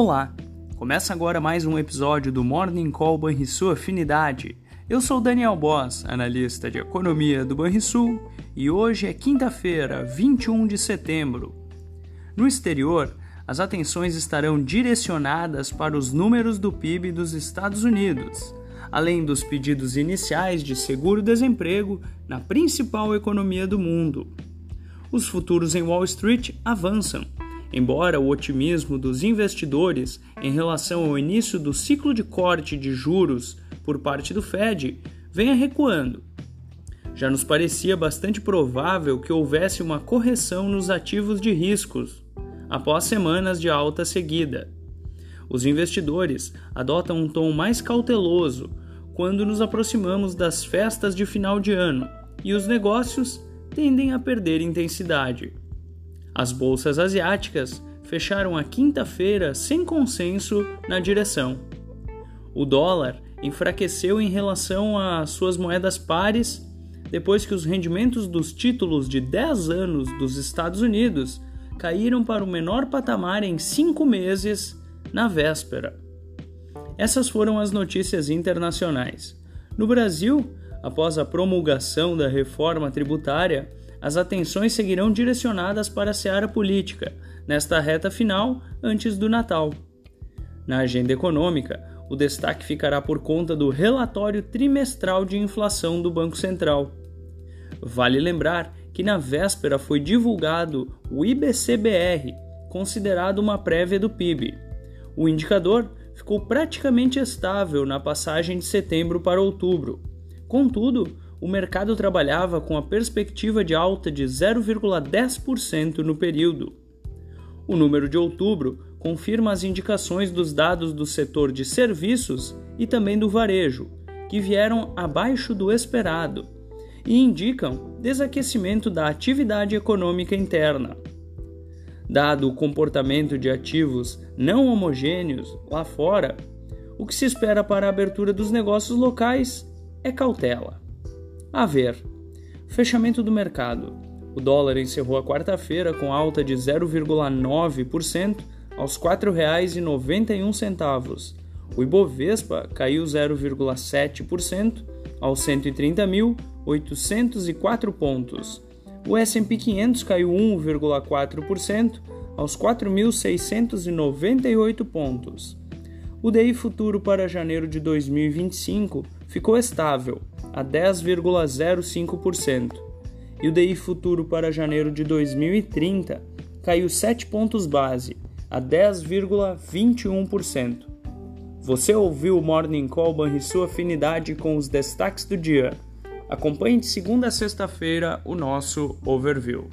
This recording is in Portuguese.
Olá! Começa agora mais um episódio do Morning Call Banrisul Afinidade. Eu sou Daniel Boss, analista de economia do Banrisul, e hoje é quinta-feira, 21 de setembro. No exterior, as atenções estarão direcionadas para os números do PIB dos Estados Unidos, além dos pedidos iniciais de seguro-desemprego na principal economia do mundo. Os futuros em Wall Street avançam, embora o otimismo dos investidores em relação ao início do ciclo de corte de juros por parte do Fed venha recuando. Já nos parecia bastante provável que houvesse uma correção nos ativos de riscos após semanas de alta seguida. Os investidores adotam um tom mais cauteloso quando nos aproximamos das festas de final de ano e os negócios tendem a perder intensidade. As bolsas asiáticas fecharam a quinta-feira sem consenso na direção. O dólar enfraqueceu em relação às suas moedas pares depois que os rendimentos dos títulos de 10 anos dos Estados Unidos caíram para o menor patamar em cinco meses na véspera. Essas foram as notícias internacionais. No Brasil, após a promulgação da reforma tributária, as atenções seguirão direcionadas para a seara política, nesta reta final antes do Natal. Na agenda econômica, o destaque ficará por conta do relatório trimestral de inflação do Banco Central. Vale lembrar que na véspera foi divulgado o IBCBR, considerado uma prévia do PIB. O indicador ficou praticamente estável na passagem de setembro para outubro. Contudo, o mercado trabalhava com a perspectiva de alta de 0,10% no período. O número de outubro confirma as indicações dos dados do setor de serviços e também do varejo, que vieram abaixo do esperado e indicam desaquecimento da atividade econômica interna. Dado o comportamento de ativos não homogêneos lá fora, o que se espera para a abertura dos negócios locais é cautela. A ver. Fechamento do mercado. O dólar encerrou a quarta-feira com alta de 0,9% aos R$ 4,91. O Ibovespa caiu 0,7% aos 130.804 pontos. O S&P 500 caiu 1,4% aos 4.698 pontos. O DI futuro para janeiro de 2025 ficou estável a 10,05%, e o DI futuro para janeiro de 2030 caiu 7 pontos base, a 10,21%. Você ouviu o Morning Call sua Afinidade com os destaques do dia. Acompanhe de segunda a sexta-feira o nosso overview.